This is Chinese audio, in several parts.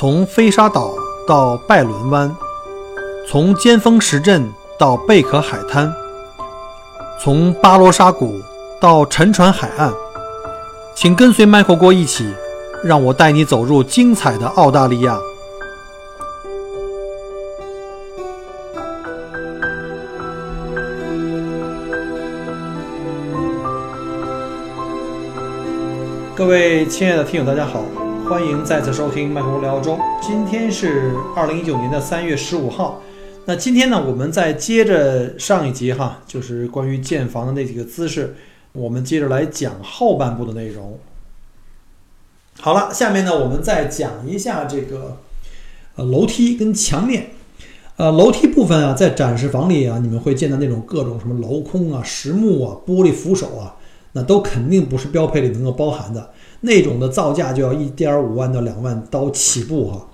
从飞沙岛到拜伦湾，从尖峰石镇到贝壳海滩，从巴罗沙谷到沉船海岸，请跟随麦克郭一起，让我带你走入精彩的澳大利亚。各位亲爱的听友，大家好，欢迎再次收听麦克聊中。今天是二零一九年的三月十五号。那今天呢，我们再接着上一集哈，就是关于建房的那几个姿势，我们接着来讲后半部的内容。好了，下面呢，我们再讲一下这个呃楼梯跟墙面。呃，楼梯部分啊，在展示房里啊，你们会见到那种各种什么镂空啊、实木啊、玻璃扶手啊。那都肯定不是标配里能够包含的，那种的造价就要一点五万到两万刀起步哈。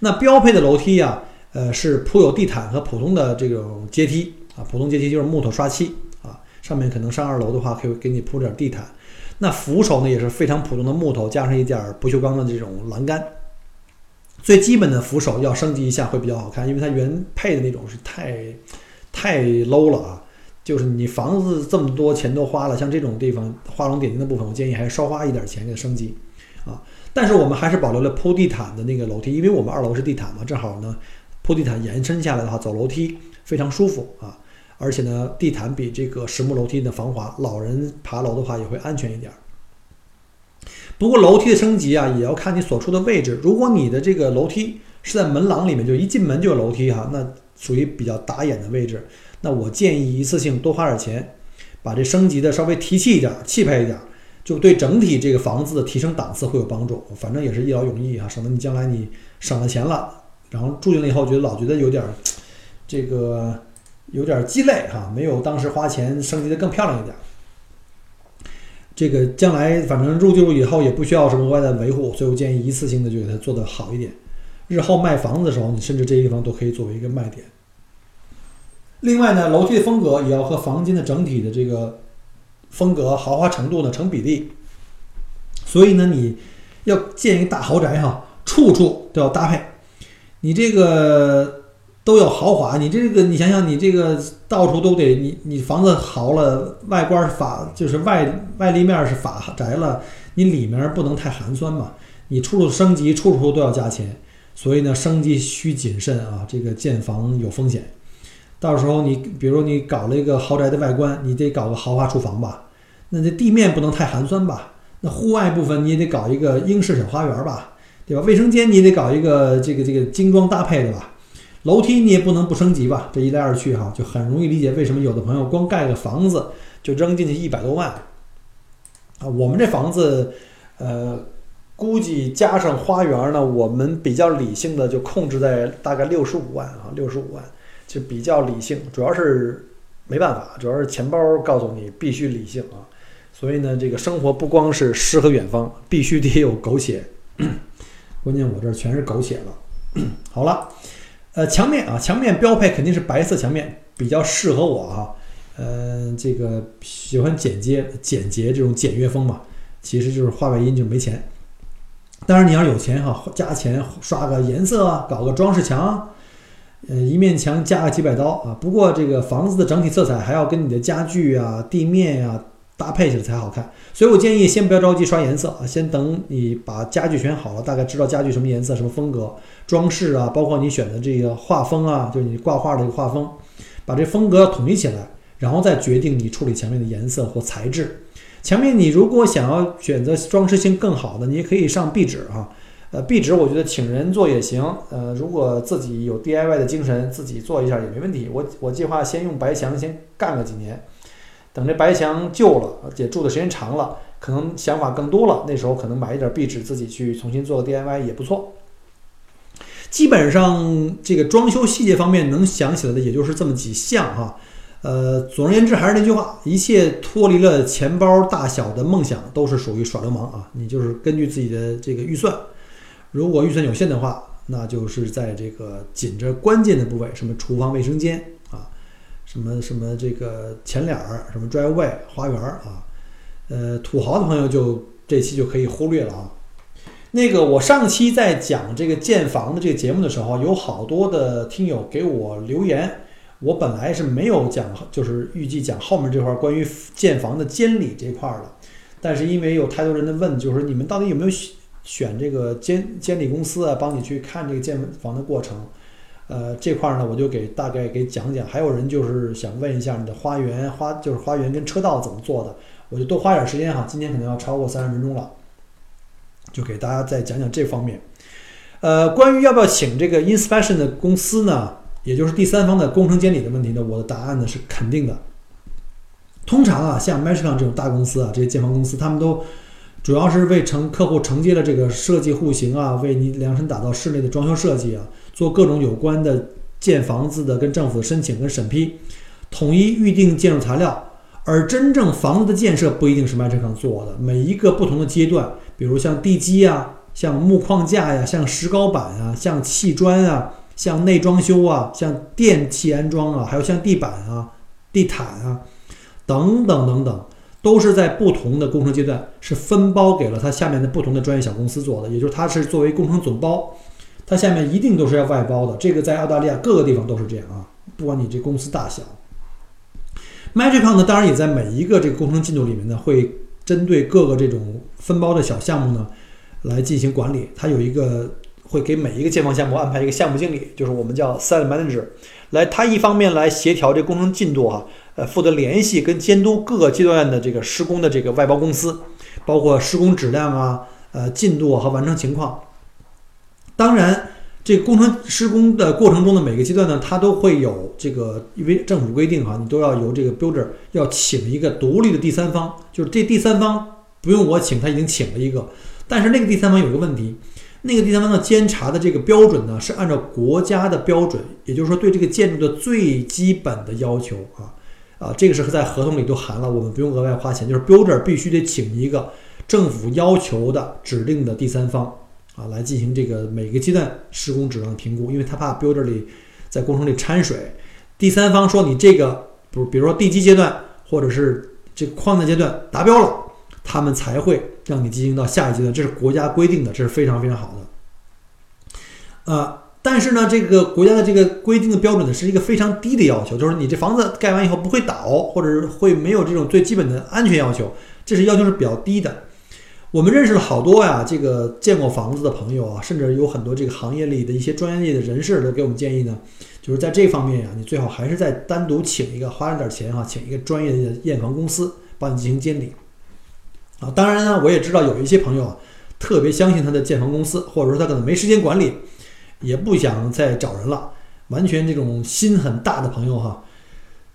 那标配的楼梯呀，呃，是铺有地毯和普通的这种阶梯啊，普通阶梯就是木头刷漆啊，上面可能上二楼的话可以给你铺点地毯。那扶手呢也是非常普通的木头，加上一点不锈钢的这种栏杆。最基本的扶手要升级一下会比较好看，因为它原配的那种是太太 low 了啊。就是你房子这么多钱都花了，像这种地方画龙点睛的部分，我建议还是少花一点钱给它升级啊。但是我们还是保留了铺地毯的那个楼梯，因为我们二楼是地毯嘛，正好呢铺地毯延伸下来的话，走楼梯非常舒服啊。而且呢，地毯比这个实木楼梯的防滑，老人爬楼的话也会安全一点。不过楼梯的升级啊，也要看你所处的位置。如果你的这个楼梯是在门廊里面，就一进门就有楼梯哈，那属于比较打眼的位置。那我建议一次性多花点钱，把这升级的稍微提气一点、气派一点，就对整体这个房子的提升档次会有帮助。反正也是一劳永逸啊，省得你将来你省了钱了，然后住进来以后觉得老觉得有点这个有点鸡肋哈，没有当时花钱升级的更漂亮一点。这个将来反正入住以后也不需要什么额外的维护，所以我建议一次性的就给它做得好一点。日后卖房子的时候，你甚至这些地方都可以作为一个卖点。另外呢，楼梯的风格也要和房间的整体的这个风格豪华程度呢成比例。所以呢，你要建一个大豪宅哈，处处都要搭配。你这个都要豪华，你这个你想想，你这个到处都得你你房子豪了，外观法就是外外立面是法宅了，你里面不能太寒酸嘛。你处处升级，处处都要加钱。所以呢，升级需谨慎啊，这个建房有风险。到时候你比如你搞了一个豪宅的外观，你得搞个豪华厨房吧？那这地面不能太寒酸吧？那户外部分你也得搞一个英式小花园吧？对吧？卫生间你得搞一个这个这个精装搭配的吧？楼梯你也不能不升级吧？这一来二去哈，就很容易理解为什么有的朋友光盖个房子就扔进去一百多万啊！我们这房子，呃，估计加上花园呢，我们比较理性的就控制在大概六十五万啊，六十五万。就比较理性，主要是没办法，主要是钱包告诉你必须理性啊。所以呢，这个生活不光是诗和远方，必须得有狗血。关键我这全是狗血了。好了，呃，墙面啊，墙面标配肯定是白色墙面，比较适合我啊。呃，这个喜欢简洁、简洁这种简约风嘛，其实就是画外音就没钱。当然你要有钱哈，加钱刷个颜色啊，搞个装饰墙。呃，一面墙加个几百刀啊！不过这个房子的整体色彩还要跟你的家具啊、地面呀搭配起来才好看。所以我建议先不要着急刷颜色啊，先等你把家具选好了，大概知道家具什么颜色、什么风格、装饰啊，包括你选的这个画风啊，就是你挂画的一个画风，把这风格统一起来，然后再决定你处理墙面的颜色或材质。墙面你如果想要选择装饰性更好的，你也可以上壁纸啊。呃，壁纸我觉得请人做也行。呃，如果自己有 DIY 的精神，自己做一下也没问题。我我计划先用白墙先干个几年，等这白墙旧了，而且住的时间长了，可能想法更多了，那时候可能买一点壁纸自己去重新做个 DIY 也不错。基本上这个装修细节方面能想起来的也就是这么几项哈。呃，总而言之还是那句话，一切脱离了钱包大小的梦想都是属于耍流氓啊！你就是根据自己的这个预算。如果预算有限的话，那就是在这个紧着关键的部位，什么厨房、卫生间啊，什么什么这个前脸儿，什么 driveway 花园啊，呃，土豪的朋友就这期就可以忽略了啊。那个我上期在讲这个建房的这个节目的时候，有好多的听友给我留言。我本来是没有讲，就是预计讲后面这块关于建房的监理这块的，但是因为有太多人的问，就是你们到底有没有选这个监监理公司啊，帮你去看这个建房的过程？呃，这块儿呢，我就给大概给讲讲。还有人就是想问一下你的花园花，就是花园跟车道怎么做的，我就多花点时间哈。今天可能要超过三十分钟了，就给大家再讲讲这方面。呃，关于要不要请这个 inspection 的公司呢？也就是第三方的工程监理的问题呢，我的答案呢是肯定的。通常啊，像 m a t r i c o n 这种大公司啊，这些建房公司，他们都主要是为承客户承接了这个设计户型啊，为你量身打造室内的装修设计啊，做各种有关的建房子的跟政府的申请跟审批，统一预定建筑材料。而真正房子的建设不一定是 m a t r i c o n 做的，每一个不同的阶段，比如像地基啊，像木框架呀，像石膏板啊，像砌砖啊。像内装修啊，像电器安装啊，还有像地板啊、地毯啊，等等等等，都是在不同的工程阶段是分包给了它下面的不同的专业小公司做的，也就是它是作为工程总包，它下面一定都是要外包的。这个在澳大利亚各个地方都是这样啊，不管你这公司大小。Magicon 呢，当然也在每一个这个工程进度里面呢，会针对各个这种分包的小项目呢来进行管理，它有一个。会给每一个建房项目安排一个项目经理，就是我们叫 site manager，来他一方面来协调这工程进度啊，负责联系跟监督各个阶段的这个施工的这个外包公司，包括施工质量啊、呃进度和完成情况。当然，这个工程施工的过程中的每个阶段呢，它都会有这个，因为政府规定哈，你都要由这个 builder 要请一个独立的第三方，就是这第三方不用我请，他已经请了一个，但是那个第三方有一个问题。那个第三方的监察的这个标准呢，是按照国家的标准，也就是说对这个建筑的最基本的要求啊啊，这个是在合同里都含了，我们不用额外花钱，就是 builder 必须得请一个政府要求的指定的第三方啊，来进行这个每个阶段施工质量的评估，因为他怕 builder 里在工程里掺水，第三方说你这个不，比如说地基阶段或者是这个框架阶段达标了。他们才会让你进行到下一阶段，这是国家规定的，这是非常非常好的。呃，但是呢，这个国家的这个规定的标准呢，是一个非常低的要求，就是你这房子盖完以后不会倒，或者是会没有这种最基本的安全要求，这是要求是比较低的。我们认识了好多呀，这个建过房子的朋友啊，甚至有很多这个行业里的一些专业的人士都给我们建议呢，就是在这方面呀，你最好还是再单独请一个，花点钱哈，请一个专业的验房公司帮你进行监理。啊，当然呢，我也知道有一些朋友啊，特别相信他的建房公司，或者说他可能没时间管理，也不想再找人了，完全这种心很大的朋友哈，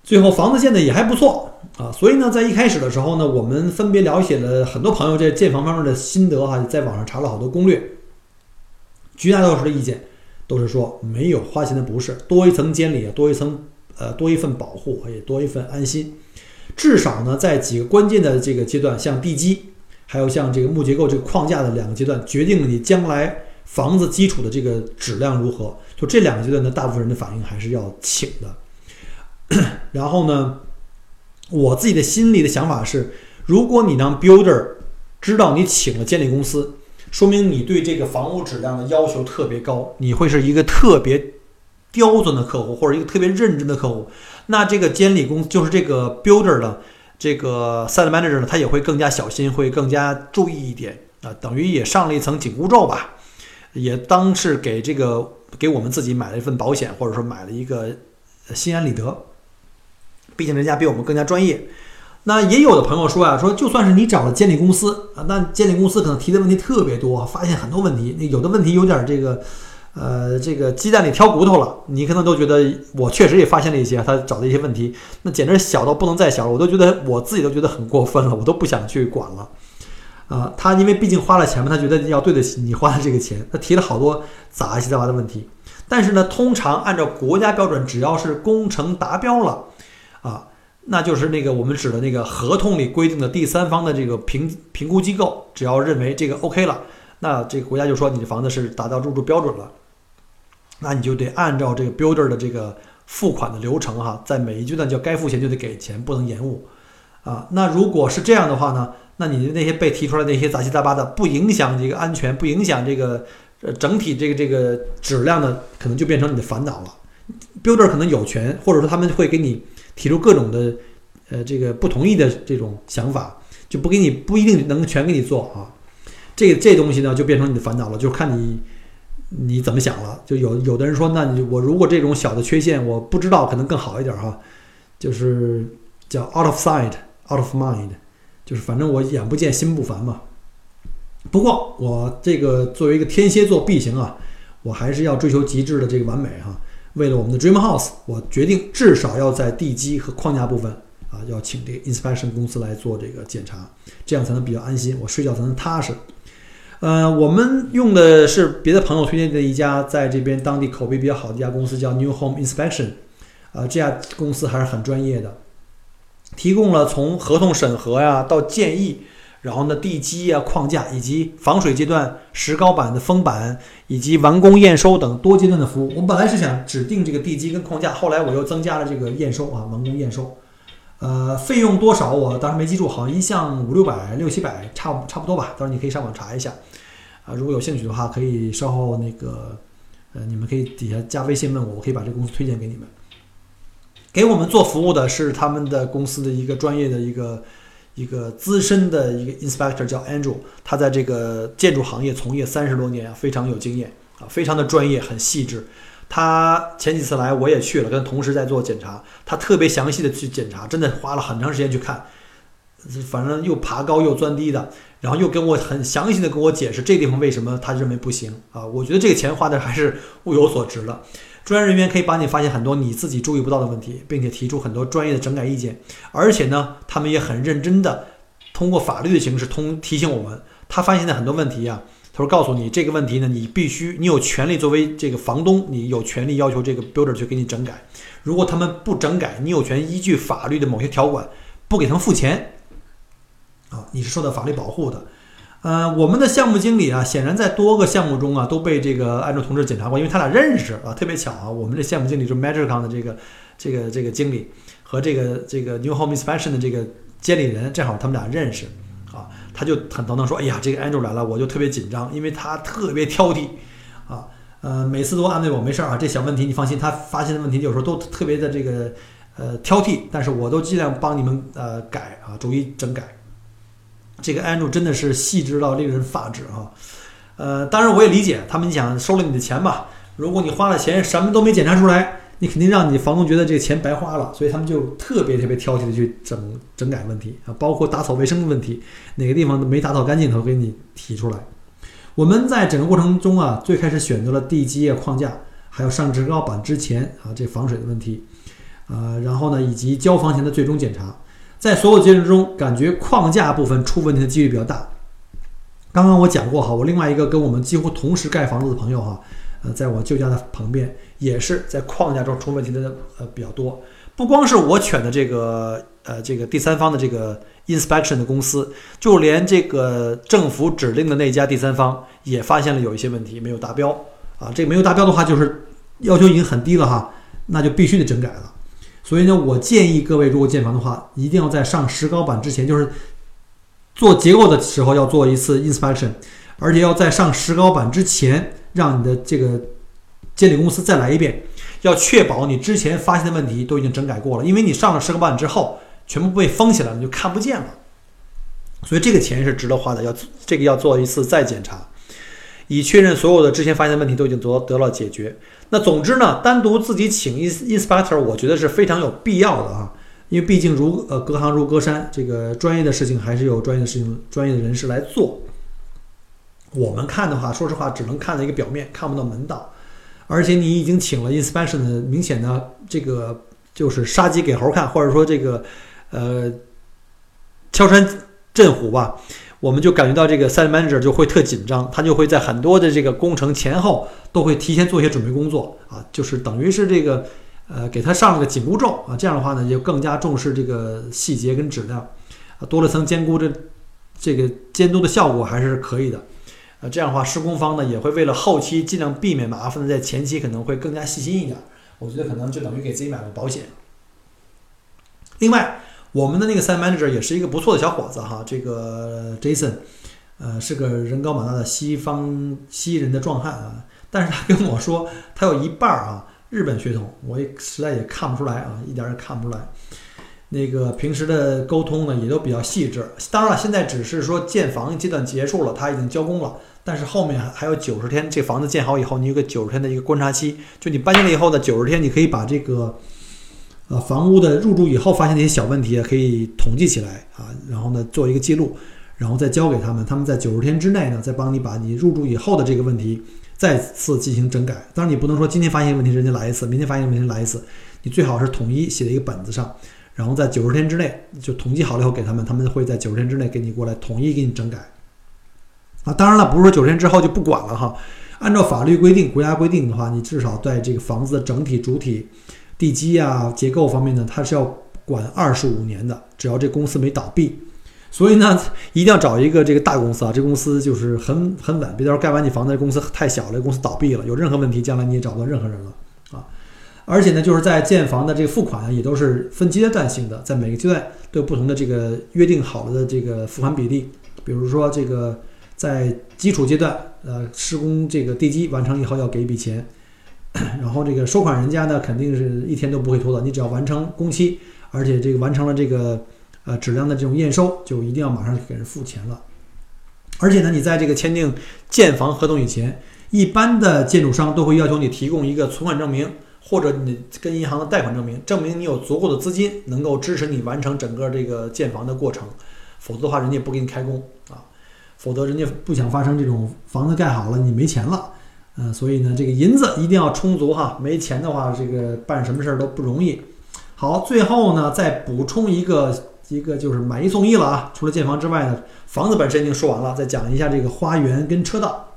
最后房子建的也还不错啊。所以呢，在一开始的时候呢，我们分别了解了很多朋友在建房方面的心得哈，在网上查了好多攻略，绝大多数的意见都是说没有花钱的不是，多一层监理，多一层呃多一份保护，也多一份安心。至少呢，在几个关键的这个阶段，像地基，还有像这个木结构这个框架的两个阶段，决定了你将来房子基础的这个质量如何。就这两个阶段呢，大部分人的反应还是要请的。然后呢，我自己的心里的想法是，如果你让 builder 知道你请了监理公司，说明你对这个房屋质量的要求特别高，你会是一个特别。刁钻的客户或者一个特别认真的客户，那这个监理公就是这个 builder 的这个 site manager 呢，他也会更加小心，会更加注意一点啊，等于也上了一层紧箍咒吧，也当是给这个给我们自己买了一份保险，或者说买了一个心安理得。毕竟人家比我们更加专业。那也有的朋友说啊，说就算是你找了监理公司啊，那监理公司可能提的问题特别多，发现很多问题，那有的问题有点这个。呃，这个鸡蛋里挑骨头了，你可能都觉得我确实也发现了一些他找的一些问题，那简直小到不能再小了，我都觉得我自己都觉得很过分了，我都不想去管了。啊，他因为毕竟花了钱嘛，他觉得要对得起你花的这个钱，他提了好多杂七杂八的问题。但是呢，通常按照国家标准，只要是工程达标了，啊，那就是那个我们指的那个合同里规定的第三方的这个评评估机构，只要认为这个 OK 了，那这个国家就说你的房子是达到入住标准了。那你就得按照这个 builder 的这个付款的流程哈，在每一阶段就该付钱就得给钱，不能延误，啊。那如果是这样的话呢，那你的那些被提出来那些杂七杂八的，不影响这个安全，不影响这个呃整体这个这个质量的，可能就变成你的烦恼了。Builder 可能有权，或者说他们会给你提出各种的呃这个不同意的这种想法，就不给你不一定能全给你做啊。这这东西呢，就变成你的烦恼了，就看你你怎么想了。就有有的人说，那你我如果这种小的缺陷我不知道，可能更好一点哈。就是叫 out of sight, out of mind，就是反正我眼不见心不烦嘛。不过我这个作为一个天蝎座 B 型啊，我还是要追求极致的这个完美哈。为了我们的 Dream House，我决定至少要在地基和框架部分啊，要请这个 inspection 公司来做这个检查，这样才能比较安心，我睡觉才能踏实。呃，我们用的是别的朋友推荐的一家在这边当地口碑比较好的一家公司，叫 New Home Inspection。啊，这家公司还是很专业的，提供了从合同审核呀到建议，然后呢地基啊、框架以及防水阶段石膏板的封板以及完工验收等多阶段的服务。我本来是想指定这个地基跟框架，后来我又增加了这个验收啊，完工验收。呃，费用多少我当时没记住，好像一项五六百、六七百，差差不多吧。到时候你可以上网查一下。啊，如果有兴趣的话，可以稍后那个，呃，你们可以底下加微信问我，我可以把这个公司推荐给你们。给我们做服务的是他们的公司的一个专业的一个一个资深的一个 inspector 叫 Andrew，他在这个建筑行业从业三十多年啊，非常有经验啊，非常的专业，很细致。他前几次来我也去了，跟同事在做检查，他特别详细的去检查，真的花了很长时间去看，反正又爬高又钻低的，然后又跟我很详细的跟我解释这地方为什么他认为不行啊，我觉得这个钱花的还是物有所值了。专业人员可以帮你发现很多你自己注意不到的问题，并且提出很多专业的整改意见，而且呢，他们也很认真的通过法律的形式通提醒我们，他发现的很多问题呀，他说告诉你这个问题呢，你必须你有权利作为这个房东，你有权利要求这个 builder 去给你整改，如果他们不整改，你有权依据法律的某些条款不给他们付钱，啊，你是受到法律保护的。呃，我们的项目经理啊，显然在多个项目中啊都被这个安卓同志检查过，因为他俩认识啊，特别巧啊。我们这项目经理就是 Magicon 的这个这个这个经理和这个这个 New Home Inspection 的这个监理人，正好他们俩认识啊。他就很头疼说：“哎呀，这个安卓来了，我就特别紧张，因为他特别挑剔啊。呃，每次都安慰我没事儿啊，这小问题你放心。他发现的问题有时候都特别的这个呃挑剔，但是我都尽量帮你们呃改啊，逐一整改。”这个 Andrew 真的是细致到令人发指啊！呃，当然我也理解他们，想收了你的钱吧？如果你花了钱什么都没检查出来，你肯定让你房东觉得这个钱白花了，所以他们就特别特别挑剔的去整整改问题啊，包括打扫卫生的问题，哪个地方都没打扫干净，他都给你提出来。我们在整个过程中啊，最开始选择了地基啊、框架，还有上石膏板之前啊，这防水的问题，啊，然后呢，以及交房前的最终检查。在所有阶段中，感觉框架部分出问题的几率比较大。刚刚我讲过哈，我另外一个跟我们几乎同时盖房子的朋友哈，呃，在我舅家的旁边，也是在框架中出问题的呃比较多。不光是我选的这个呃这个第三方的这个 inspection 的公司，就连这个政府指定的那家第三方也发现了有一些问题没有达标啊。这个没有达标的话，就是要求已经很低了哈，那就必须得整改了。所以呢，我建议各位如果建房的话，一定要在上石膏板之前，就是做结构的时候要做一次 inspection，而且要在上石膏板之前，让你的这个监理公司再来一遍，要确保你之前发现的问题都已经整改过了。因为你上了石膏板之后，全部被封起来了，你就看不见了。所以这个钱是值得花的，要这个要做一次再检查。以确认所有的之前发现的问题都已经得得到解决。那总之呢，单独自己请 inspector，我觉得是非常有必要的啊。因为毕竟如呃隔行如隔山，这个专业的事情还是有专业的事情、专业的人士来做。我们看的话，说实话只能看到一个表面，看不到门道。而且你已经请了 inspection 的，明显的这个就是杀鸡给猴看，或者说这个呃敲山震虎吧。我们就感觉到这个 site manager 就会特紧张，他就会在很多的这个工程前后都会提前做一些准备工作啊，就是等于是这个呃给他上了个紧箍咒啊，这样的话呢就更加重视这个细节跟质量啊，多了层监督这这个监督的效果还是可以的啊，这样的话施工方呢也会为了后期尽量避免麻烦，在前期可能会更加细心一点，我觉得可能就等于给自己买了保险。另外。我们的那个 site manager 也是一个不错的小伙子哈，这个 Jason，呃，是个人高马大的西方西人的壮汉啊。但是他跟我说，他有一半儿啊日本血统，我也实在也看不出来啊，一点儿也看不出来。那个平时的沟通呢，也都比较细致。当然了，现在只是说建房阶段结束了，他已经交工了，但是后面还还有九十天，这房子建好以后，你有个九十天的一个观察期，就你搬进来以后的九十天，你可以把这个。呃，房屋的入住以后发现那些小问题可以统计起来啊，然后呢做一个记录，然后再交给他们，他们在九十天之内呢，再帮你把你入住以后的这个问题再次进行整改。当然，你不能说今天发现问题人家来一次，明天发现问题来一次，你最好是统一写在一个本子上，然后在九十天之内就统计好了以后给他们，他们会在九十天之内给你过来统一给你整改。啊，当然了，不是说九十天之后就不管了哈，按照法律规定、国家规定的话，你至少在这个房子的整体主体。地基啊，结构方面呢，它是要管二十五年的，只要这公司没倒闭。所以呢，一定要找一个这个大公司啊，这公司就是很很稳，别到时候盖完你房子，这公司太小了，公司倒闭了，有任何问题，将来你也找不到任何人了啊。而且呢，就是在建房的这个付款啊，也都是分阶段性的，在每个阶段都有不同的这个约定好了的这个付款比例。比如说这个在基础阶段，呃，施工这个地基完成以后要给一笔钱。然后这个收款人家呢，肯定是一天都不会拖的。你只要完成工期，而且这个完成了这个呃质量的这种验收，就一定要马上给人付钱了。而且呢，你在这个签订建房合同以前，一般的建筑商都会要求你提供一个存款证明，或者你跟银行的贷款证明，证明你有足够的资金能够支持你完成整个这个建房的过程。否则的话，人家不给你开工啊。否则人家不想发生这种房子盖好了你没钱了。嗯，所以呢，这个银子一定要充足哈，没钱的话，这个办什么事儿都不容易。好，最后呢，再补充一个一个就是买一送一了啊！除了建房之外呢，房子本身已经说完了，再讲一下这个花园跟车道。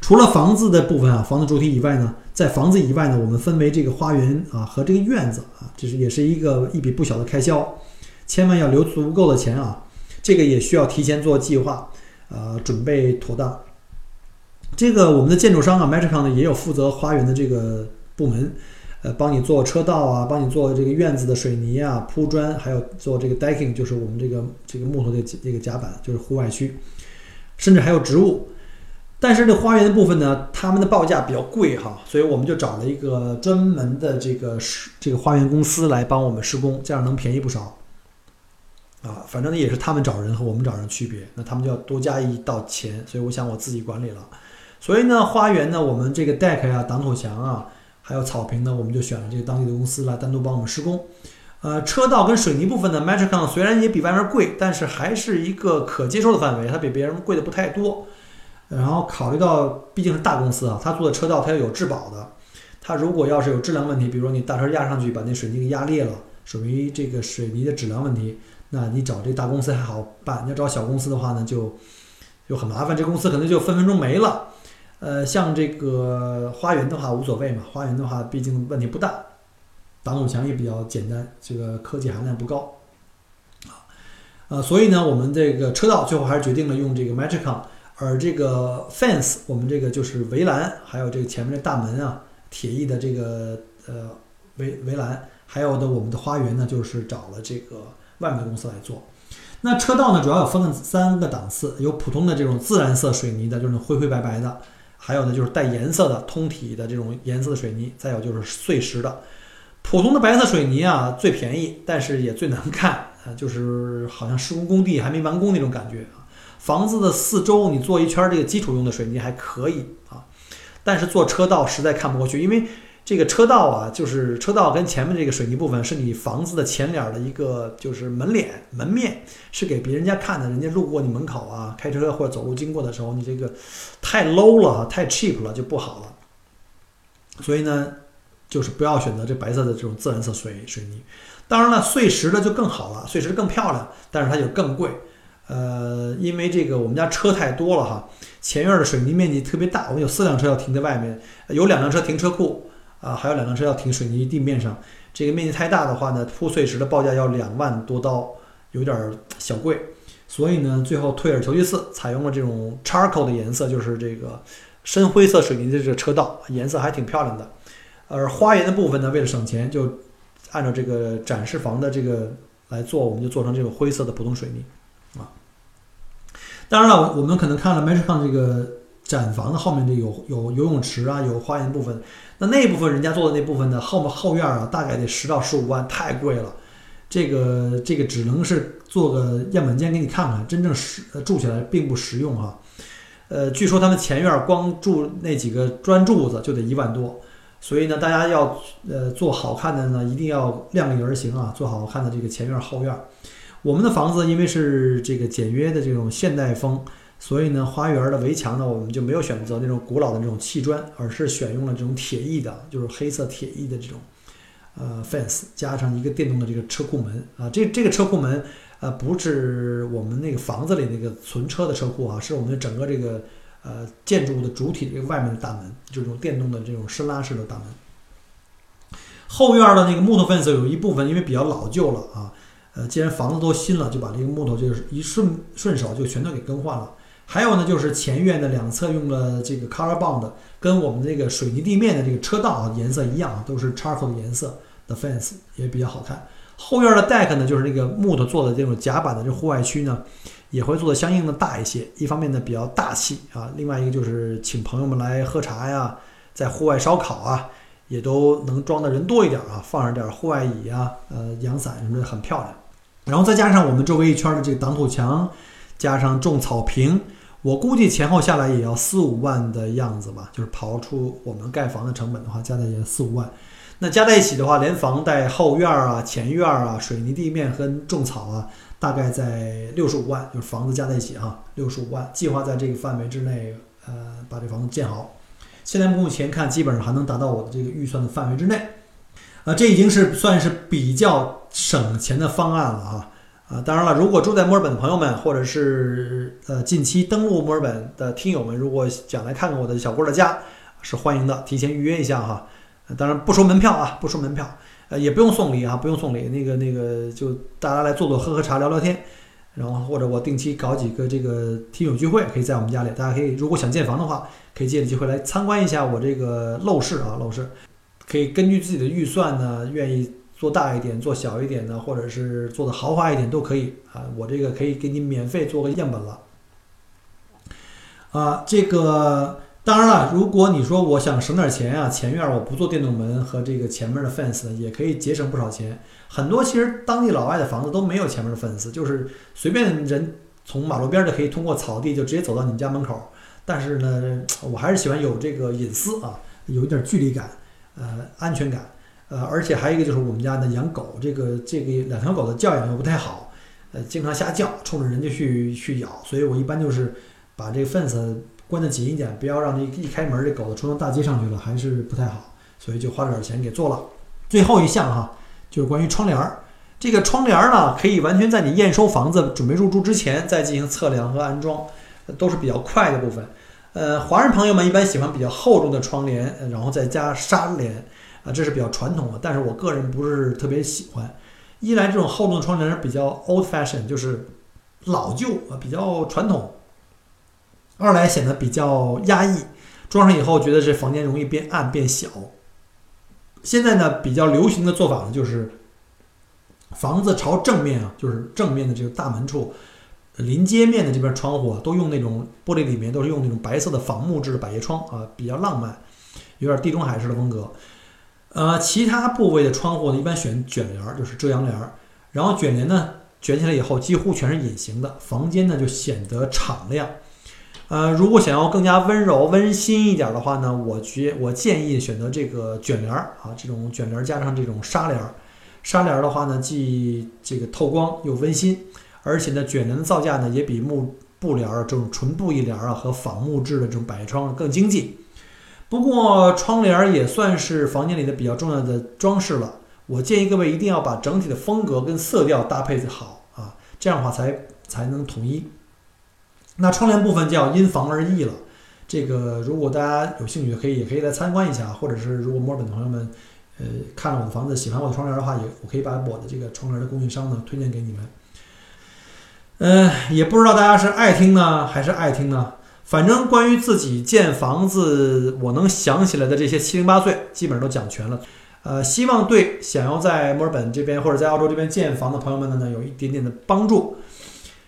除了房子的部分啊，房子主体以外呢，在房子以外呢，我们分为这个花园啊和这个院子啊，这是也是一个一笔不小的开销，千万要留足够的钱啊，这个也需要提前做计划，呃，准备妥当。这个我们的建筑商啊 m a g i c o n 呢也有负责花园的这个部门，呃，帮你做车道啊，帮你做这个院子的水泥啊、铺砖，还有做这个 decking，就是我们这个这个木头的这个甲板，就是户外区，甚至还有植物。但是这花园的部分呢，他们的报价比较贵哈，所以我们就找了一个专门的这个施这个花园公司来帮我们施工，这样能便宜不少。啊，反正呢也是他们找人和我们找人区别，那他们就要多加一道钱，所以我想我自己管理了。所以呢，花园呢，我们这个 deck 呀、挡土墙啊，还有草坪呢，我们就选了这个当地的公司来单独帮我们施工。呃，车道跟水泥部分呢 m a t r i c o n 虽然也比外面贵，但是还是一个可接受的范围，它比别人贵的不太多。然后考虑到毕竟是大公司啊，他做的车道它要有质保的，它如果要是有质量问题，比如说你大车压上去把那水泥给压裂了，属于这个水泥的质量问题，那你找这大公司还好办，你要找小公司的话呢，就就很麻烦，这公司可能就分分钟没了。呃，像这个花园的话无所谓嘛，花园的话毕竟问题不大，挡土墙也比较简单，这个科技含量不高，啊，呃，所以呢，我们这个车道最后还是决定了用这个 Magicon，而这个 fence 我们这个就是围栏，还有这个前面的大门啊，铁艺的这个呃围围栏，还有的我们的花园呢，就是找了这个外面的公司来做。那车道呢，主要有分三个档次，有普通的这种自然色水泥的，就是灰灰白白的。还有呢，就是带颜色的通体的这种颜色的水泥，再有就是碎石的。普通的白色水泥啊，最便宜，但是也最难看啊，就是好像施工工地还没完工那种感觉啊。房子的四周你做一圈这个基础用的水泥还可以啊，但是做车道实在看不过去，因为。这个车道啊，就是车道跟前面这个水泥部分是你房子的前脸的一个，就是门脸门面，是给别人家看的。人家路过你门口啊，开车或者走路经过的时候，你这个太 low 了，太 cheap 了，就不好了。所以呢，就是不要选择这白色的这种自然色水水泥。当然了，碎石的就更好了，碎石更漂亮，但是它就更贵。呃，因为这个我们家车太多了哈，前院的水泥面积特别大，我们有四辆车要停在外面，有两辆车停车库。啊，还有两辆车要停水泥地面上，这个面积太大的话呢，铺碎石的报价要两万多刀，有点小贵。所以呢，最后退而求其次，采用了这种 charcoal 的颜色，就是这个深灰色水泥的这个车道，颜色还挺漂亮的。而花园的部分呢，为了省钱，就按照这个展示房的这个来做，我们就做成这种灰色的普通水泥啊。当然了，我们可能看了 m a t r c o n 这个展房的后面的有有游泳池啊，有花园部分。那那部分人家做的那部分呢，后面后院啊，大概得十到十五万，太贵了。这个这个只能是做个样本间给你看看，真正实住起来并不实用哈。呃，据说他们前院光住那几个砖柱子就得一万多，所以呢，大家要呃做好看的呢，一定要量力而行啊，做好看的这个前院后院。我们的房子因为是这个简约的这种现代风，所以呢，花园的围墙呢，我们就没有选择那种古老的这种砌砖，而是选用了这种铁艺的，就是黑色铁艺的这种呃 fence，加上一个电动的这个车库门啊。这这个车库门呃不是我们那个房子里那个存车的车库啊，是我们整个这个呃建筑物的主体这个外面的大门，就是这种电动的这种伸拉式的大门。后院的那个木头 fence 有一部分因为比较老旧了啊。呃，既然房子都新了，就把这个木头就是一顺顺手就全都给更换了。还有呢，就是前院的两侧用了这个 color bond，跟我们这个水泥地面的这个车道颜色一样，都是 charcoal 的颜色的 fence 也比较好看。后院的 deck 呢，就是那个木头做的这种夹板的这户外区呢，也会做的相应的大一些。一方面呢比较大气啊，另外一个就是请朋友们来喝茶呀，在户外烧烤啊，也都能装的人多一点啊，放上点户外椅啊，呃，阳伞什么的，很漂亮。然后再加上我们周围一圈的这个挡土墙，加上种草坪，我估计前后下来也要四五万的样子吧。就是刨出我们盖房的成本的话，加在也四五万。那加在一起的话，连房贷、后院啊、前院啊、水泥地面和种草啊，大概在六十五万，就是房子加在一起啊，六十五万。计划在这个范围之内，呃，把这房子建好。现在目前看，基本上还能达到我的这个预算的范围之内。啊，这已经是算是比较省钱的方案了啊！啊，当然了，如果住在墨尔本的朋友们，或者是呃近期登陆墨尔本的听友们，如果想来看看我的小郭的家，是欢迎的，提前预约一下哈。当然不收门票啊，不收门票，呃，也不用送礼啊，不用送礼，那个那个就大家来坐坐、喝喝茶、聊聊天，然后或者我定期搞几个这个听友聚会，可以在我们家里，大家可以如果想建房的话，可以借着机会来参观一下我这个陋室啊，陋室。可以根据自己的预算呢，愿意做大一点、做小一点呢，或者是做的豪华一点都可以啊。我这个可以给你免费做个样本了。啊，这个当然了，如果你说我想省点钱啊，前院我不做电动门和这个前面的 fence 也可以节省不少钱。很多其实当地老外的房子都没有前面的 fence，就是随便人从马路边就可以通过草地就直接走到你们家门口。但是呢，我还是喜欢有这个隐私啊，有一点距离感。呃，安全感，呃，而且还有一个就是我们家呢养狗，这个这个两条狗的教养又不太好，呃，经常瞎叫，冲着人家去去咬，所以我一般就是把这个 fence 关得紧一点，不要让这一开门这狗子冲到大街上去了，还是不太好，所以就花了点钱给做了。最后一项哈，就是关于窗帘儿，这个窗帘儿呢，可以完全在你验收房子准备入住之前再进行测量和安装，都是比较快的部分。呃，华人朋友们一般喜欢比较厚重的窗帘，然后再加纱帘，啊，这是比较传统的。但是我个人不是特别喜欢。一来这种厚重的窗帘比较 old fashion，就是老旧啊，比较传统；二来显得比较压抑，装上以后觉得这房间容易变暗变小。现在呢，比较流行的做法呢，就是房子朝正面啊，就是正面的这个大门处。临街面的这边窗户啊都用那种玻璃，里面都是用那种白色的仿木质的百叶窗啊，比较浪漫，有点地中海式的风格。呃，其他部位的窗户呢，一般选卷帘儿，就是遮阳帘儿。然后卷帘呢，卷起来以后几乎全是隐形的，房间呢就显得敞亮。呃，如果想要更加温柔温馨一点的话呢，我觉我建议选择这个卷帘儿啊，这种卷帘加上这种纱帘儿。纱帘的话呢，既这个透光又温馨。而且呢，卷帘的造价呢也比木布帘儿这种纯布艺帘儿啊和仿木质的这种百叶窗更经济。不过窗帘也算是房间里的比较重要的装饰了。我建议各位一定要把整体的风格跟色调搭配好啊，这样的话才才能统一。那窗帘部分就要因房而异了。这个如果大家有兴趣，可以也可以来参观一下，或者是如果墨尔本的朋友们，呃，看了我的房子喜欢我的窗帘的话，也我可以把我的这个窗帘的供应商呢推荐给你们。嗯，也不知道大家是爱听呢还是爱听呢。反正关于自己建房子，我能想起来的这些七零八碎，基本上都讲全了。呃，希望对想要在墨尔本这边或者在澳洲这边建房的朋友们呢，有一点点的帮助。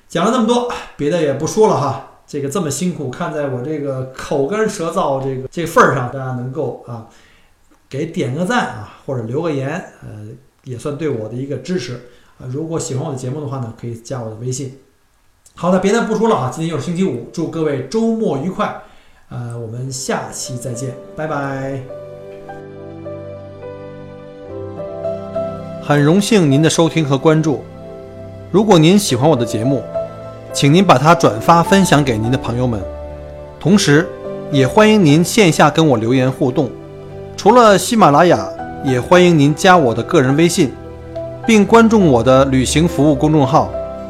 讲了那么多，别的也不说了哈。这个这么辛苦，看在我这个口干舌燥这个这份儿上，大家能够啊给点个赞啊，或者留个言，呃，也算对我的一个支持啊。如果喜欢我的节目的话呢，可以加我的微信。好的，别的不说了啊，今天又是星期五，祝各位周末愉快，呃，我们下期再见，拜拜。很荣幸您的收听和关注，如果您喜欢我的节目。请您把它转发分享给您的朋友们，同时，也欢迎您线下跟我留言互动。除了喜马拉雅，也欢迎您加我的个人微信，并关注我的旅行服务公众号“